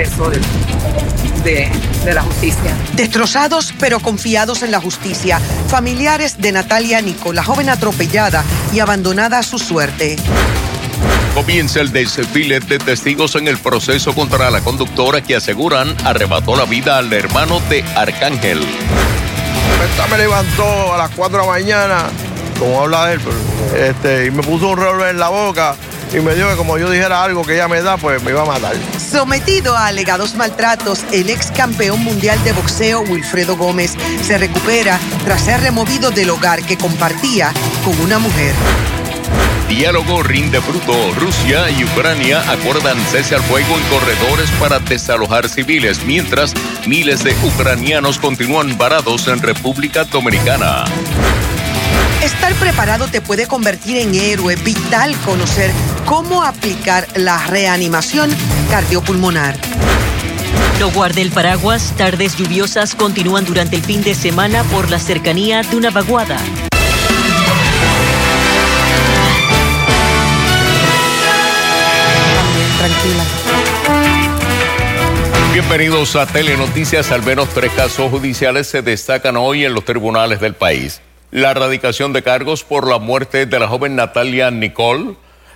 peso de, de la justicia. Destrozados pero confiados en la justicia, familiares de Natalia Nico, la joven atropellada y abandonada a su suerte. Comienza el desfile de testigos en el proceso contra la conductora que aseguran arrebató la vida al hermano de Arcángel. Esta me levantó a las 4 de la mañana, como habla él, este, y me puso un reloj en la boca y me dijo que como yo dijera algo que ella me da, pues me iba a matar. Sometido a alegados maltratos, el ex campeón mundial de boxeo Wilfredo Gómez se recupera tras ser removido del hogar que compartía con una mujer. Diálogo rinde fruto. Rusia y Ucrania acuerdan cese al fuego en corredores para desalojar civiles, mientras miles de ucranianos continúan varados en República Dominicana. Estar preparado te puede convertir en héroe vital conocer cómo aplicar la reanimación cardiopulmonar. No guarde el paraguas, tardes lluviosas continúan durante el fin de semana por la cercanía de una vaguada. Tranquila. Bienvenidos a Telenoticias. Al menos tres casos judiciales se destacan hoy en los tribunales del país. La erradicación de cargos por la muerte de la joven Natalia Nicole,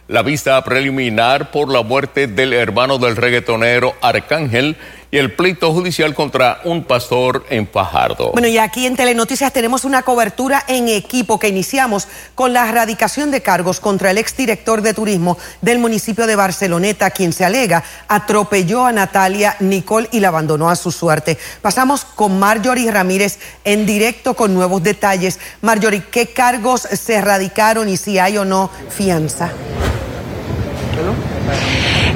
la vista preliminar por la muerte del hermano del reggaetonero Arcángel y el pleito judicial contra un pastor en Fajardo. Bueno, y aquí en Telenoticias tenemos una cobertura en equipo que iniciamos con la erradicación de cargos contra el exdirector de turismo del municipio de Barceloneta, quien se alega atropelló a Natalia Nicole y la abandonó a su suerte. Pasamos con Marjorie Ramírez en directo con nuevos detalles. Marjorie, ¿qué cargos se erradicaron y si hay o no fianza?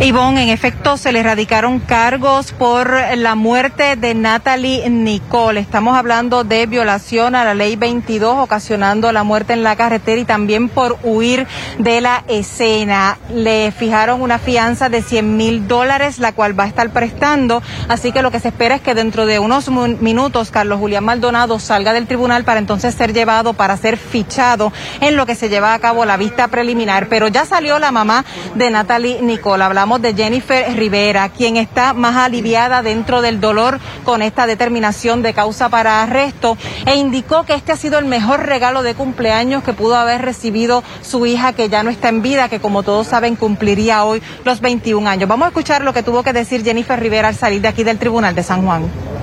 Ivonne, en efecto, se le erradicaron cargos por la muerte de Natalie Nicole. Estamos hablando de violación a la ley 22, ocasionando la muerte en la carretera y también por huir de la escena. Le fijaron una fianza de 100 mil dólares, la cual va a estar prestando. Así que lo que se espera es que dentro de unos minutos Carlos Julián Maldonado salga del tribunal para entonces ser llevado para ser fichado en lo que se lleva a cabo la vista preliminar. Pero ya salió la mamá de Natalie Nicole. Hablamos de Jennifer Rivera, quien está más aliviada dentro del dolor con esta determinación de causa para arresto e indicó que este ha sido el mejor regalo de cumpleaños que pudo haber recibido su hija que ya no está en vida, que como todos saben cumpliría hoy los 21 años. Vamos a escuchar lo que tuvo que decir Jennifer Rivera al salir de aquí del Tribunal de San Juan.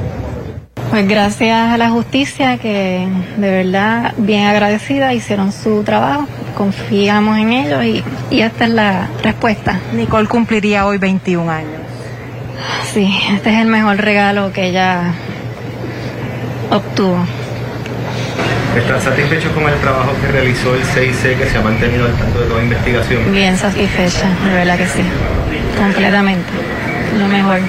Pues gracias a la justicia que de verdad bien agradecida hicieron su trabajo, confiamos en ellos y, y esta es la respuesta. Nicole cumpliría hoy 21 años. Sí, este es el mejor regalo que ella obtuvo. ¿Está satisfecho con el trabajo que realizó el CIC que se ha mantenido al tanto de toda investigación? Bien satisfecha, de verdad que sí, completamente, lo mejor.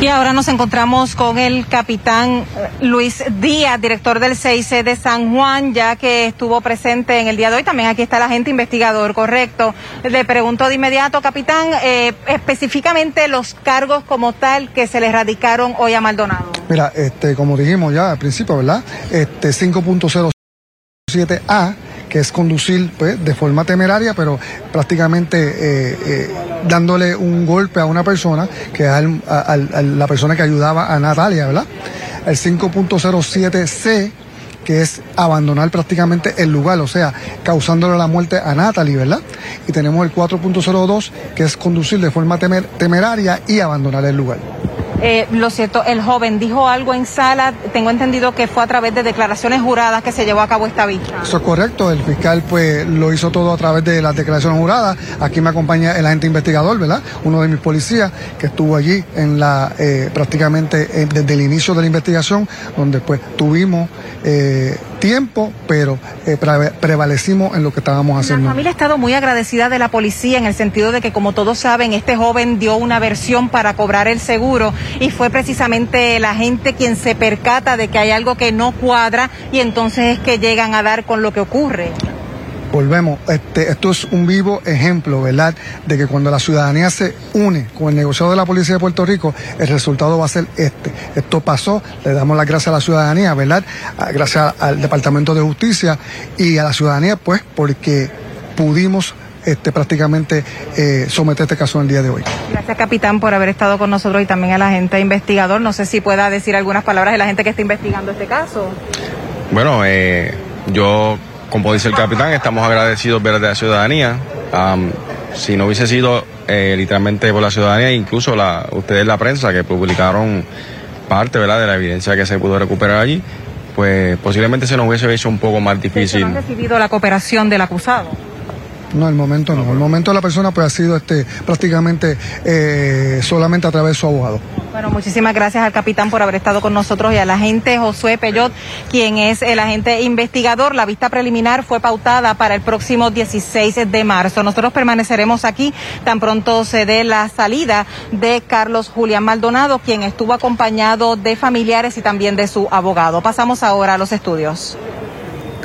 Y ahora nos encontramos con el capitán Luis Díaz, director del CIC de San Juan, ya que estuvo presente en el día de hoy. También aquí está el agente investigador, correcto. Le pregunto de inmediato, capitán, eh, específicamente los cargos como tal que se le radicaron hoy a Maldonado. Mira, este, como dijimos ya al principio, ¿verdad? Este 5.07A que es conducir pues, de forma temeraria, pero prácticamente eh, eh, dándole un golpe a una persona, que es al- la persona que ayudaba a Natalia, ¿verdad? El 5.07C, que es abandonar prácticamente el lugar, o sea, causándole la muerte a Natalie, ¿verdad? Y tenemos el 4.02, que es conducir de forma temer- temeraria y abandonar el lugar. Eh, lo cierto, el joven dijo algo en sala, tengo entendido que fue a través de declaraciones juradas que se llevó a cabo esta vista. Eso es correcto, el fiscal pues lo hizo todo a través de las declaraciones juradas. Aquí me acompaña el agente investigador, ¿verdad? Uno de mis policías que estuvo allí en la eh, prácticamente eh, desde el inicio de la investigación, donde pues tuvimos eh, tiempo, pero eh, pre- prevalecimos en lo que estábamos La haciendo. familia ha estado muy agradecida de la policía en el sentido de que, como todos saben, este joven dio una versión para cobrar el seguro y fue precisamente la gente quien se percata de que hay algo que no cuadra y entonces es que llegan a dar con lo que ocurre. Volvemos, este, esto es un vivo ejemplo, ¿verdad?, de que cuando la ciudadanía se une con el negociado de la Policía de Puerto Rico, el resultado va a ser este. Esto pasó, le damos las gracias a la ciudadanía, ¿verdad?, gracias al Departamento de Justicia y a la ciudadanía, pues, porque pudimos este, prácticamente eh, someter este caso en el día de hoy. Gracias, capitán, por haber estado con nosotros y también a la gente investigador. No sé si pueda decir algunas palabras de la gente que está investigando este caso. Bueno, eh, yo, como dice el capitán, estamos agradecidos de la ciudadanía. si no hubiese sido eh, literalmente por la ciudadanía, incluso la, ustedes la prensa que publicaron parte ¿verdad? de la evidencia que se pudo recuperar allí, pues posiblemente se nos hubiese hecho un poco más difícil. ¿Han recibido la cooperación del acusado? No, el momento no. El momento de la persona pues ha sido este prácticamente eh, solamente a través de su abogado. Bueno, muchísimas gracias al capitán por haber estado con nosotros y al agente Josué Peyot, quien es el agente investigador. La vista preliminar fue pautada para el próximo 16 de marzo. Nosotros permaneceremos aquí tan pronto se dé la salida de Carlos Julián Maldonado, quien estuvo acompañado de familiares y también de su abogado. Pasamos ahora a los estudios.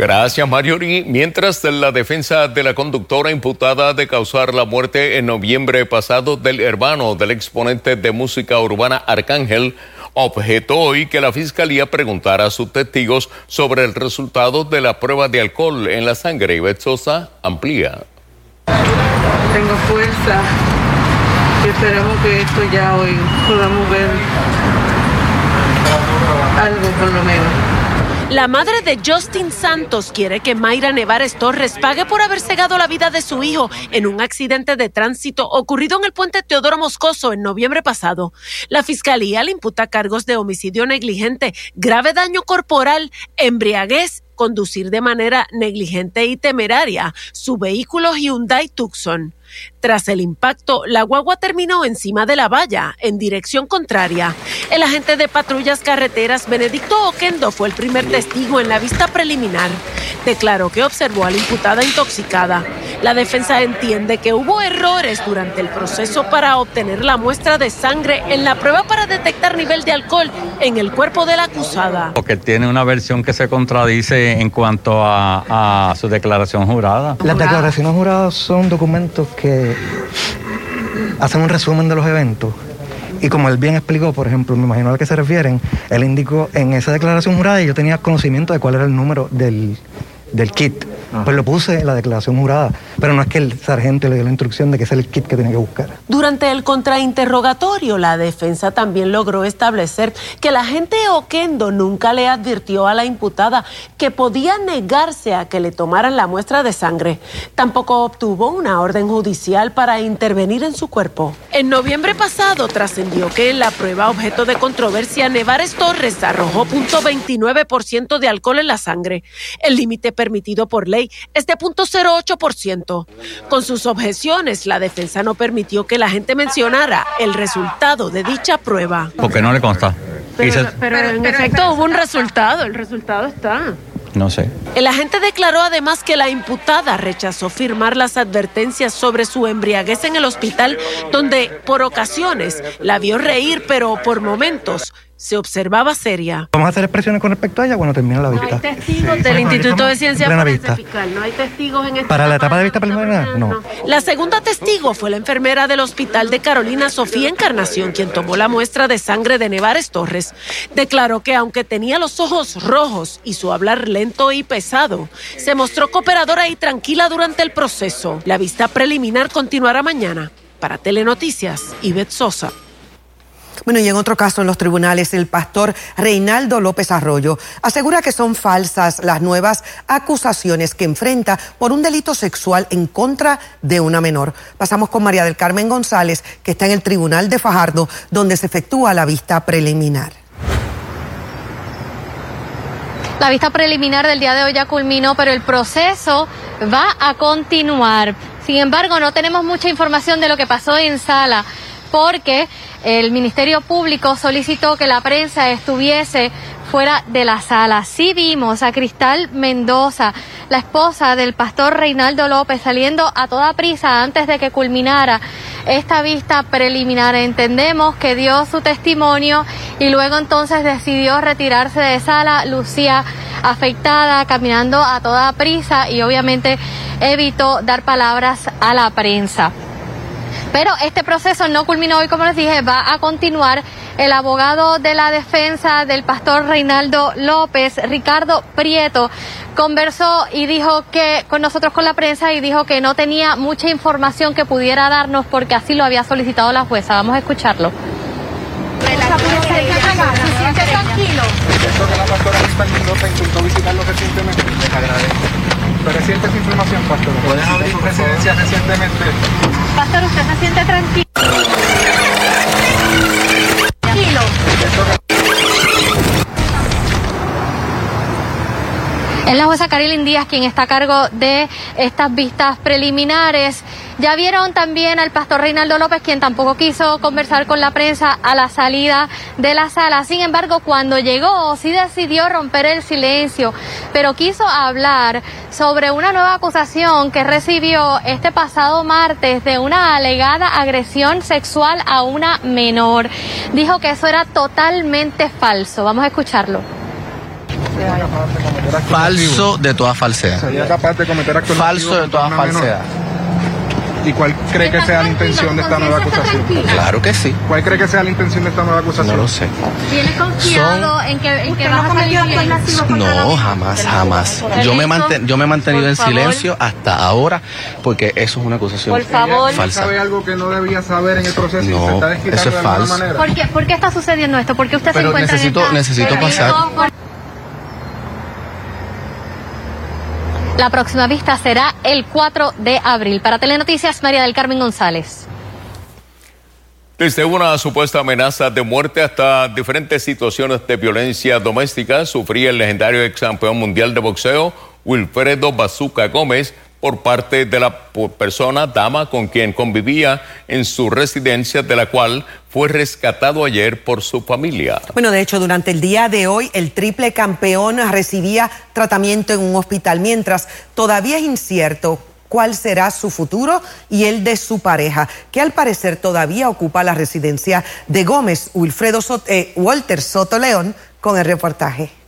Gracias, Marjorie. Mientras la defensa de la conductora imputada de causar la muerte en noviembre pasado del hermano del exponente de música urbana Arcángel objetó hoy que la fiscalía preguntara a sus testigos sobre el resultado de la prueba de alcohol en la sangre. y Sosa amplía. Tengo fuerza y esperamos que esto ya hoy podamos ver algo por lo menos. La madre de Justin Santos quiere que Mayra Nevares Torres pague por haber cegado la vida de su hijo en un accidente de tránsito ocurrido en el puente Teodoro Moscoso en noviembre pasado. La fiscalía le imputa cargos de homicidio negligente, grave daño corporal, embriaguez conducir de manera negligente y temeraria su vehículo Hyundai Tucson. Tras el impacto, la guagua terminó encima de la valla, en dirección contraria. El agente de patrullas carreteras Benedicto Oquendo fue el primer testigo en la vista preliminar. Declaró que observó a la imputada intoxicada. La defensa entiende que hubo errores durante el proceso para obtener la muestra de sangre en la prueba para detectar nivel de alcohol en el cuerpo de la acusada. Porque tiene una versión que se contradice en cuanto a, a su declaración jurada. Las declaraciones juradas son documentos que hacen un resumen de los eventos. Y como él bien explicó, por ejemplo, me imagino a qué se refieren, él indicó en esa declaración jurada y yo tenía conocimiento de cuál era el número del, del kit. Pues lo puse en la declaración jurada, pero no es que el sargento le dio la instrucción de que ese es el kit que tenía que buscar. Durante el contrainterrogatorio, la defensa también logró establecer que el agente Oquendo nunca le advirtió a la imputada que podía negarse a que le tomaran la muestra de sangre. Tampoco obtuvo una orden judicial para intervenir en su cuerpo. En noviembre pasado trascendió que en la prueba objeto de controversia, Nevares Torres arrojó .29% de alcohol en la sangre, el límite permitido por ley es de 0.08%. Con sus objeciones, la defensa no permitió que la gente mencionara el resultado de dicha prueba. Porque no le consta. Pero, en efecto hubo un resultado, el resultado está. No sé. El agente declaró además que la imputada rechazó firmar las advertencias sobre su embriaguez en el hospital, donde por ocasiones la vio reír, pero por momentos se observaba seria. Vamos a hacer expresiones con respecto a ella cuando termine la vista. No hay testigos del Instituto de Ciencia Forense Fiscal. No hay testigos en esta ¿Para la etapa de vista preliminar? No. La segunda testigo fue la enfermera del hospital de Carolina Sofía Encarnación, quien tomó la muestra de sangre de Nevares Torres. Declaró que aunque tenía los ojos rojos y su hablar lento y pesado, se mostró cooperadora y tranquila durante el proceso. La vista preliminar continuará mañana. Para Telenoticias, Ivette Sosa. Bueno, y en otro caso en los tribunales, el pastor Reinaldo López Arroyo asegura que son falsas las nuevas acusaciones que enfrenta por un delito sexual en contra de una menor. Pasamos con María del Carmen González, que está en el tribunal de Fajardo, donde se efectúa la vista preliminar. La vista preliminar del día de hoy ya culminó, pero el proceso va a continuar. Sin embargo, no tenemos mucha información de lo que pasó en sala, porque el Ministerio Público solicitó que la prensa estuviese fuera de la sala. Sí vimos a Cristal Mendoza, la esposa del pastor Reinaldo López, saliendo a toda prisa antes de que culminara esta vista preliminar. Entendemos que dio su testimonio y luego entonces decidió retirarse de sala. Lucía afectada, caminando a toda prisa y obviamente evitó dar palabras a la prensa. Pero este proceso no culminó hoy, como les dije, va a continuar. El abogado de la defensa del pastor Reinaldo López, Ricardo Prieto, conversó y dijo que con nosotros con la prensa y dijo que no tenía mucha información que pudiera darnos porque así lo había solicitado la jueza. Vamos a escucharlo. ¿Se siente tranquilo? Esto que la pastora López intentó visitarlo recientemente. Les agradezco. ¿Pero reciente esa información, pastor? ¿Pueden abrir su residencia recientemente? Pastor, ¿usted se siente? Tranquilo. Es la jueza Carilyn Díaz quien está a cargo de estas vistas preliminares. Ya vieron también al pastor Reinaldo López, quien tampoco quiso conversar con la prensa a la salida de la sala. Sin embargo, cuando llegó, sí decidió romper el silencio, pero quiso hablar sobre una nueva acusación que recibió este pasado martes de una alegada agresión sexual a una menor. Dijo que eso era totalmente falso. Vamos a escucharlo. Falso de toda falsedad. Sería capaz de cometer actos Falso de toda falsedad. ¿Y cuál cree que sea la intención de esta nueva acusación? Claro que sí. ¿Cuál cree que sea la intención de esta nueva acusación? No lo sé. ¿Tienes confiado en que, en que vas a salir bien? No, jamás, jamás. Yo me, manten- yo me he mantenido en silencio hasta ahora porque eso es una acusación Por favor. falsa. ¿Sabe algo que no debía saber en el proceso y No, se está eso es de alguna falso. manera? ¿Por qué, por qué está sucediendo esto? ¿Por qué usted se Pero encuentra necesito- en esta... necesito pasar. La próxima vista será el 4 de abril. Para Telenoticias, María del Carmen González. Desde una supuesta amenaza de muerte hasta diferentes situaciones de violencia doméstica sufría el legendario ex campeón mundial de boxeo Wilfredo Bazuca Gómez por parte de la persona, dama, con quien convivía en su residencia, de la cual fue rescatado ayer por su familia. Bueno, de hecho, durante el día de hoy, el triple campeón recibía tratamiento en un hospital, mientras todavía es incierto cuál será su futuro y el de su pareja, que al parecer todavía ocupa la residencia de Gómez, Wilfredo eh, Walter Soto León, con el reportaje.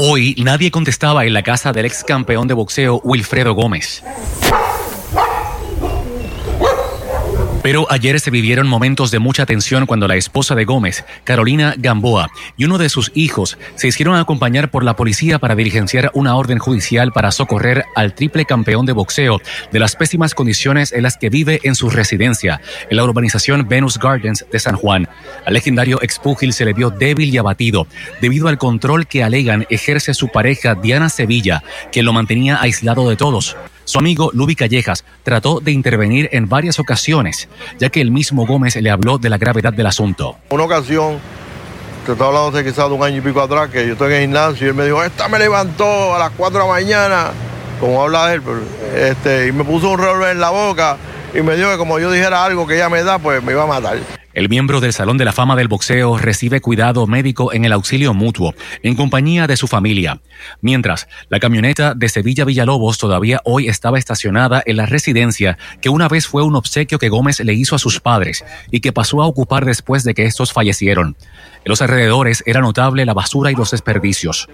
Hoy nadie contestaba en la casa del ex campeón de boxeo Wilfredo Gómez. Pero ayer se vivieron momentos de mucha tensión cuando la esposa de Gómez, Carolina Gamboa, y uno de sus hijos se hicieron acompañar por la policía para diligenciar una orden judicial para socorrer al triple campeón de boxeo de las pésimas condiciones en las que vive en su residencia, en la urbanización Venus Gardens de San Juan. Al legendario expúgil se le vio débil y abatido debido al control que alegan ejerce su pareja Diana Sevilla, que lo mantenía aislado de todos. Su amigo Lubi Callejas trató de intervenir en varias ocasiones, ya que el mismo Gómez le habló de la gravedad del asunto. Una ocasión, te estoy hablando de quizás de un año y pico atrás, que yo estoy en el gimnasio y él me dijo, esta me levantó a las 4 de la mañana, como habla él, este, y me puso un revólver en la boca y me dijo que como yo dijera algo que ella me da, pues me iba a matar. El miembro del Salón de la Fama del Boxeo recibe cuidado médico en el auxilio mutuo, en compañía de su familia. Mientras, la camioneta de Sevilla Villalobos todavía hoy estaba estacionada en la residencia que una vez fue un obsequio que Gómez le hizo a sus padres y que pasó a ocupar después de que estos fallecieron. En los alrededores era notable la basura y los desperdicios.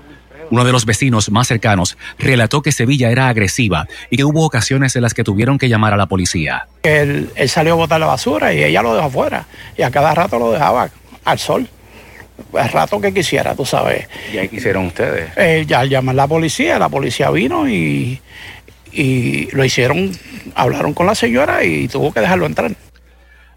Uno de los vecinos más cercanos relató que Sevilla era agresiva y que hubo ocasiones en las que tuvieron que llamar a la policía. Él, él salió a botar la basura y ella lo dejó afuera. Y a cada rato lo dejaba al sol. El rato que quisiera, tú sabes. ¿Y ahí quisieron ustedes? Eh, ya al llamar a la policía, la policía vino y, y lo hicieron, hablaron con la señora y tuvo que dejarlo entrar.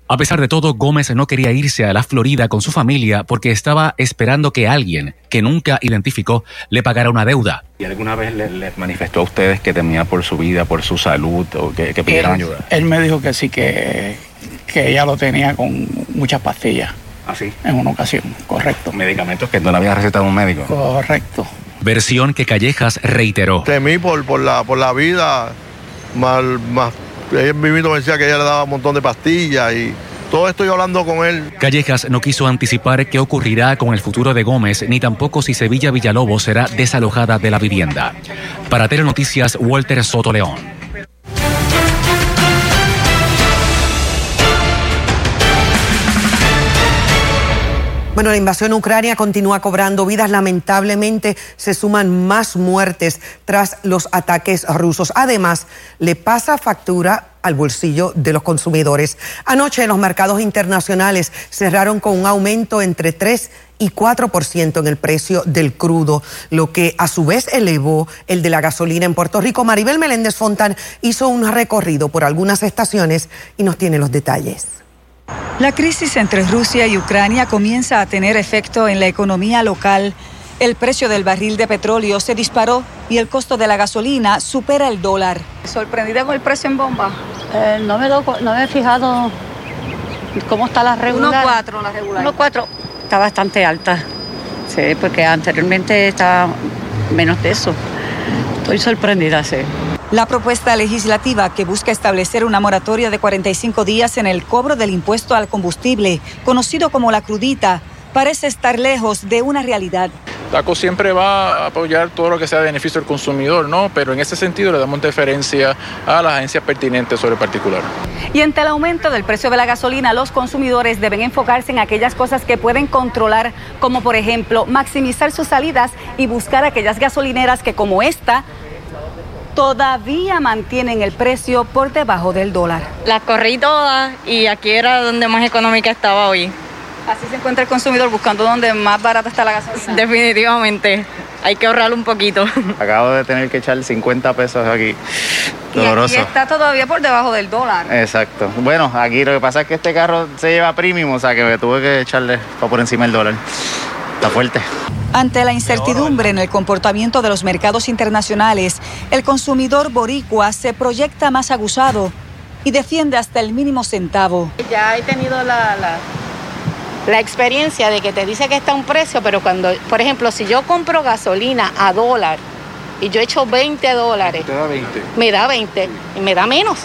A pesar de todo, Gómez no quería irse a la Florida con su familia porque estaba esperando que alguien, que nunca identificó, le pagara una deuda. ¿Y alguna vez les le manifestó a ustedes que temía por su vida, por su salud o que, que pidieran él, ayuda? él me dijo que sí, que, que ella lo tenía con muchas pastillas. ¿Así? En una ocasión, correcto. Medicamentos que no le había recetado un médico. Correcto. Versión que Callejas reiteró. Temí por, por, la, por la vida, mal, más, ella mismo decía que ella le daba un montón de pastillas y todo esto yo hablando con él. Callejas no quiso anticipar qué ocurrirá con el futuro de Gómez, ni tampoco si Sevilla Villalobos será desalojada de la vivienda. Para Telenoticias, Walter Soto León. Bueno, la invasión Ucrania continúa cobrando vidas. Lamentablemente se suman más muertes tras los ataques rusos. Además, le pasa factura al bolsillo de los consumidores. Anoche los mercados internacionales cerraron con un aumento entre 3 y 4% en el precio del crudo, lo que a su vez elevó el de la gasolina en Puerto Rico. Maribel Meléndez Fontán hizo un recorrido por algunas estaciones y nos tiene los detalles. La crisis entre Rusia y Ucrania comienza a tener efecto en la economía local. El precio del barril de petróleo se disparó y el costo de la gasolina supera el dólar. ¿Sorprendida con el precio en bomba? Eh, no, me lo, no me he fijado cómo está la regular. 1.4 la regular. 1.4 está bastante alta. Sí, porque anteriormente estaba menos de eso. Estoy sorprendida, sí. La propuesta legislativa que busca establecer una moratoria de 45 días en el cobro del impuesto al combustible, conocido como la crudita, parece estar lejos de una realidad. DACO siempre va a apoyar todo lo que sea de beneficio del consumidor, ¿no? Pero en ese sentido le damos deferencia a las agencias pertinentes sobre el particular. Y ante el aumento del precio de la gasolina, los consumidores deben enfocarse en aquellas cosas que pueden controlar, como por ejemplo maximizar sus salidas y buscar aquellas gasolineras que como esta todavía mantienen el precio por debajo del dólar. Las corrí todas y aquí era donde más económica estaba hoy. Así se encuentra el consumidor buscando donde más barata está la gasolina. Definitivamente. Hay que ahorrar un poquito. Acabo de tener que echar 50 pesos aquí. Doloroso. Y, está todavía por debajo del dólar. Exacto. Bueno, aquí lo que pasa es que este carro se lleva premium, o sea que me tuve que echarle por encima del dólar. Está fuerte. Ante la incertidumbre en el comportamiento de los mercados internacionales, el consumidor boricua se proyecta más aguzado y defiende hasta el mínimo centavo. Ya he tenido la, la, experiencia de que te dice que está un precio, pero cuando, por ejemplo, si yo compro gasolina a dólar y yo echo 20 dólares, da 20. me da 20 y me da menos.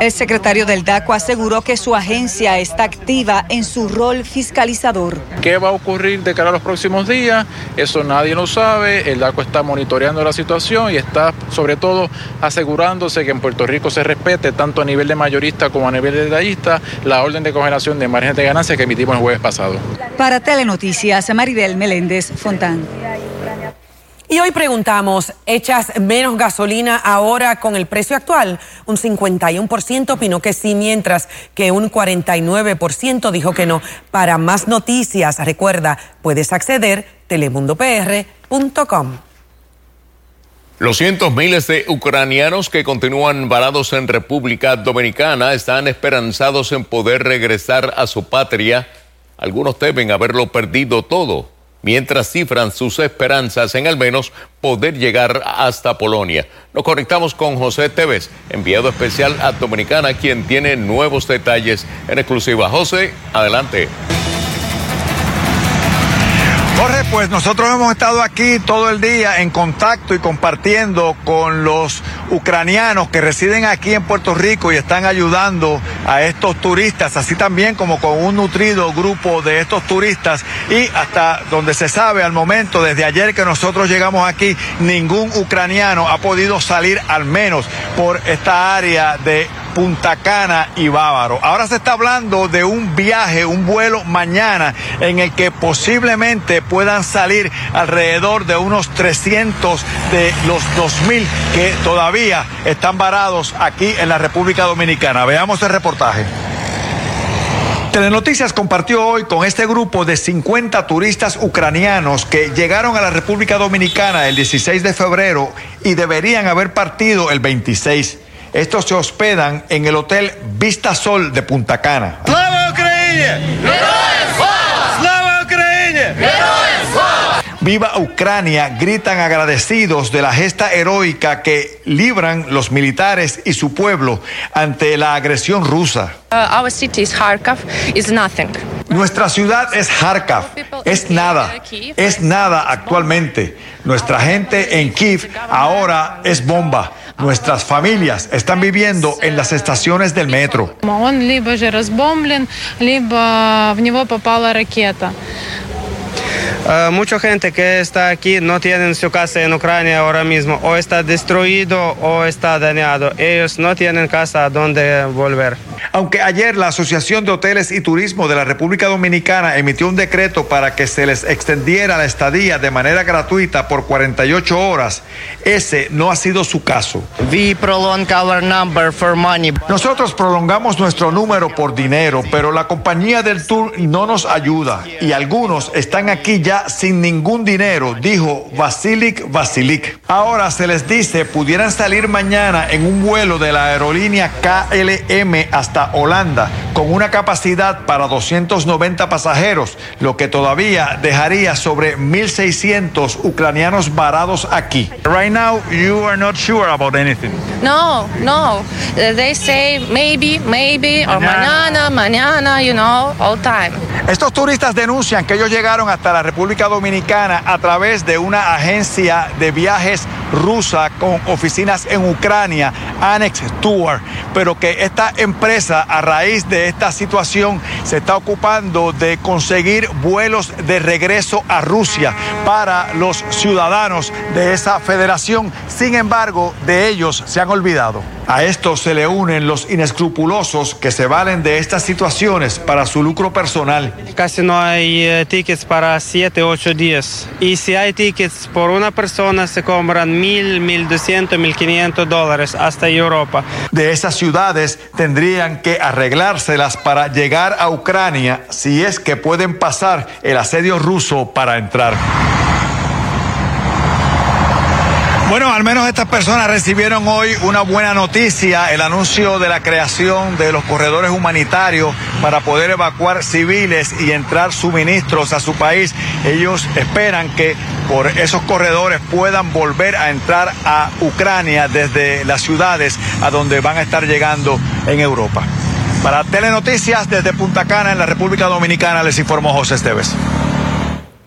El secretario del DACO aseguró que su agencia está activa en su rol fiscalizador. ¿Qué va a ocurrir de cara a los próximos días? Eso nadie lo sabe. El DACO está monitoreando la situación y está sobre todo asegurándose que en Puerto Rico se respete tanto a nivel de mayorista como a nivel de detallista la orden de congelación de margen de ganancia que emitimos el jueves pasado. Para Telenoticias, Maribel Meléndez Fontán. Y hoy preguntamos, ¿echas menos gasolina ahora con el precio actual? Un 51% opinó que sí, mientras que un 49% dijo que no. Para más noticias, recuerda, puedes acceder telemundopr.com. Los cientos miles de ucranianos que continúan varados en República Dominicana están esperanzados en poder regresar a su patria. Algunos temen haberlo perdido todo mientras cifran sus esperanzas en al menos poder llegar hasta Polonia. Nos conectamos con José Tevez, enviado especial a Dominicana, quien tiene nuevos detalles en exclusiva. José, adelante. Jorge, pues nosotros hemos estado aquí todo el día en contacto y compartiendo con los ucranianos que residen aquí en Puerto Rico y están ayudando a estos turistas, así también como con un nutrido grupo de estos turistas y hasta donde se sabe al momento, desde ayer que nosotros llegamos aquí, ningún ucraniano ha podido salir al menos por esta área de Punta Cana y Bávaro. Ahora se está hablando de un viaje, un vuelo mañana en el que posiblemente puedan salir alrededor de unos 300 de los 2.000 que todavía están varados aquí en la República Dominicana. Veamos el reportaje. Telenoticias compartió hoy con este grupo de 50 turistas ucranianos que llegaron a la República Dominicana el 16 de febrero y deberían haber partido el 26. Estos se hospedan en el Hotel Vista Sol de Punta Cana. ¡Slava Ucrania! ¡Slava Ucrania! Viva Ucrania, gritan agradecidos de la gesta heroica que libran los militares y su pueblo ante la agresión rusa. Uh, our city is Kharkov is nothing. Nuestra ciudad es Kharkov, es nada, es nada actualmente. Nuestra gente en Kiev ahora es bomba. Nuestras familias están viviendo en las estaciones del metro. Uh, mucha gente que está aquí no tiene su casa en Ucrania ahora mismo, o está destruido o está dañado. Ellos no tienen casa donde volver. Aunque ayer la Asociación de Hoteles y Turismo de la República Dominicana emitió un decreto para que se les extendiera la estadía de manera gratuita por 48 horas, ese no ha sido su caso. Nosotros prolongamos nuestro número por dinero, pero la compañía del tour no nos ayuda y algunos están aquí ya sin ningún dinero, dijo Vasilik Vasilik. Ahora se les dice pudieran salir mañana en un vuelo de la aerolínea KLM hasta Holanda con una capacidad para 290 pasajeros, lo que todavía dejaría sobre 1.600 ucranianos varados aquí. Right now you are not sure about anything. No, no. Uh, They say maybe, maybe, or mañana, mañana, you know, all time. Estos turistas denuncian que ellos llegaron hasta la República Dominicana a través de una agencia de viajes rusa con oficinas en Ucrania, Annex Tour, pero que esta empresa a raíz de esta situación se está ocupando de conseguir vuelos de regreso a Rusia para los ciudadanos de esa federación. Sin embargo, de ellos se han olvidado. A esto se le unen los inescrupulosos que se valen de estas situaciones para su lucro personal. Casi no hay eh, tickets para 7, 8 días. Y si hay tickets por una persona se compran 1000, 1200, 1500 dólares hasta Europa. De esas ciudades tendrían que arreglárselas para llegar a Ucrania si es que pueden pasar el asedio ruso para entrar. Bueno, al menos estas personas recibieron hoy una buena noticia, el anuncio de la creación de los corredores humanitarios para poder evacuar civiles y entrar suministros a su país. Ellos esperan que por esos corredores puedan volver a entrar a Ucrania desde las ciudades a donde van a estar llegando en Europa. Para Telenoticias desde Punta Cana en la República Dominicana les informó José Esteves.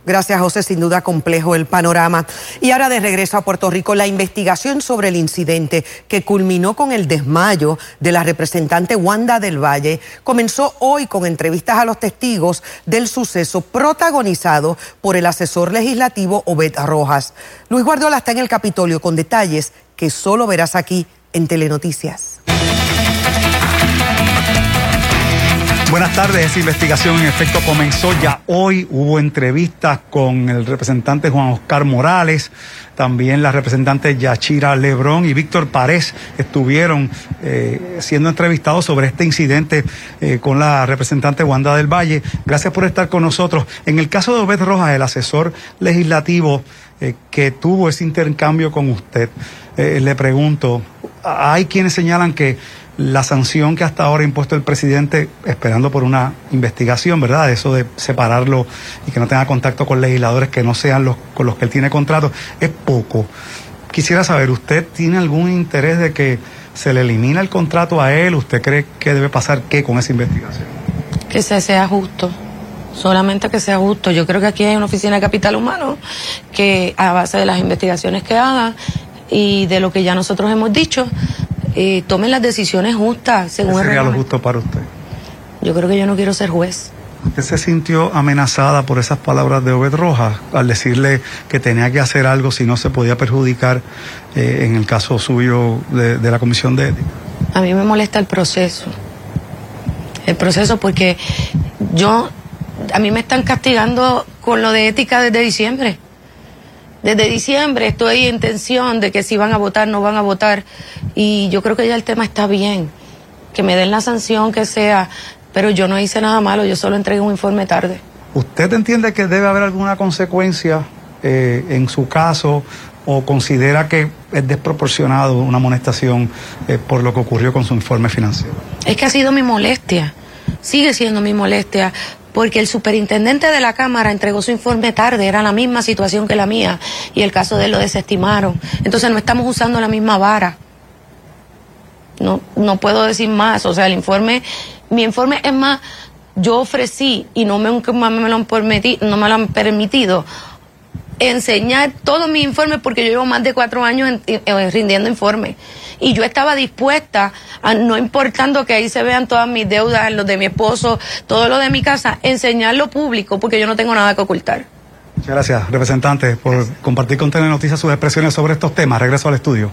Gracias, José. Sin duda complejo el panorama. Y ahora de regreso a Puerto Rico, la investigación sobre el incidente que culminó con el desmayo de la representante Wanda del Valle comenzó hoy con entrevistas a los testigos del suceso protagonizado por el asesor legislativo Obed Rojas. Luis Guardiola está en el Capitolio con detalles que solo verás aquí en Telenoticias. Buenas tardes, esa investigación en efecto comenzó ya hoy. Hubo entrevistas con el representante Juan Oscar Morales, también la representante Yachira Lebrón y Víctor Párez estuvieron eh, siendo entrevistados sobre este incidente eh, con la representante Wanda del Valle. Gracias por estar con nosotros. En el caso de Obed Rojas, el asesor legislativo eh, que tuvo ese intercambio con usted, le pregunto, hay quienes señalan que la sanción que hasta ahora ha impuesto el presidente, esperando por una investigación, ¿verdad? Eso de separarlo y que no tenga contacto con legisladores que no sean los con los que él tiene contrato, es poco. Quisiera saber, ¿usted tiene algún interés de que se le elimine el contrato a él? ¿Usted cree que debe pasar qué con esa investigación? Que se sea justo. Solamente que sea justo. Yo creo que aquí hay una oficina de capital humano que a base de las investigaciones que haga y de lo que ya nosotros hemos dicho, eh, tomen las decisiones justas ¿Qué según el sería lo reglamento. justo para usted? Yo creo que yo no quiero ser juez. ¿Usted se sintió amenazada por esas palabras de Obed Rojas al decirle que tenía que hacer algo si no se podía perjudicar eh, en el caso suyo de, de la comisión de ética? A mí me molesta el proceso. El proceso porque yo, a mí me están castigando con lo de ética desde diciembre. Desde diciembre estoy en tensión de que si van a votar, no van a votar. Y yo creo que ya el tema está bien. Que me den la sanción que sea. Pero yo no hice nada malo, yo solo entregué un informe tarde. ¿Usted entiende que debe haber alguna consecuencia eh, en su caso o considera que es desproporcionado una amonestación eh, por lo que ocurrió con su informe financiero? Es que ha sido mi molestia, sigue siendo mi molestia, porque el superintendente de la Cámara entregó su informe tarde, era la misma situación que la mía, y el caso de él lo desestimaron. Entonces no estamos usando la misma vara. No, no puedo decir más, o sea, el informe, mi informe es más, yo ofrecí y no me, me lo han permiti- no me lo han permitido enseñar todos mis informes porque yo llevo más de cuatro años en- en- rindiendo informes. Y yo estaba dispuesta, a, no importando que ahí se vean todas mis deudas, los de mi esposo, todo lo de mi casa, enseñarlo público porque yo no tengo nada que ocultar. Muchas gracias, representante, por compartir con Telenoticias sus expresiones sobre estos temas. Regreso al estudio.